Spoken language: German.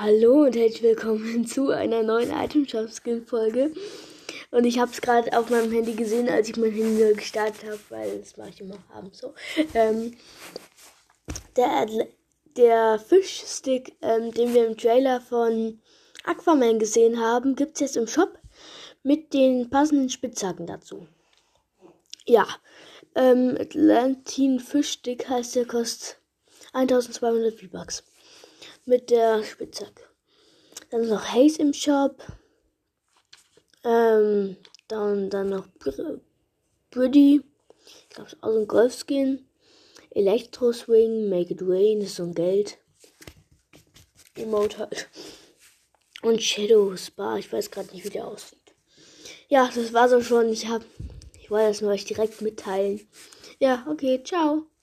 Hallo und herzlich willkommen zu einer neuen Item Shop Skin Folge. Und ich habe es gerade auf meinem Handy gesehen, als ich mein Handy gestartet habe, weil das mache ich immer abends so. Ähm, der, der Fischstick, ähm, den wir im Trailer von Aquaman gesehen haben, gibt es jetzt im Shop mit den passenden Spitzhacken dazu. Ja, ähm, Atlantin Fischstick heißt der, kostet 1200 V-Bucks mit der Spitzhacke. Dann noch Haze im Shop. Ähm, dann, dann noch Pretty. Ich glaube, es ist auch so ein Golfskin. Electro Swing, Make It Rain, ist so ein Geld. Emote halt. Und Shadow Spa, ich weiß gerade nicht, wie der aussieht. Ja, das war's auch schon. Ich hab, ich wollte das nur euch direkt mitteilen. Ja, okay, ciao.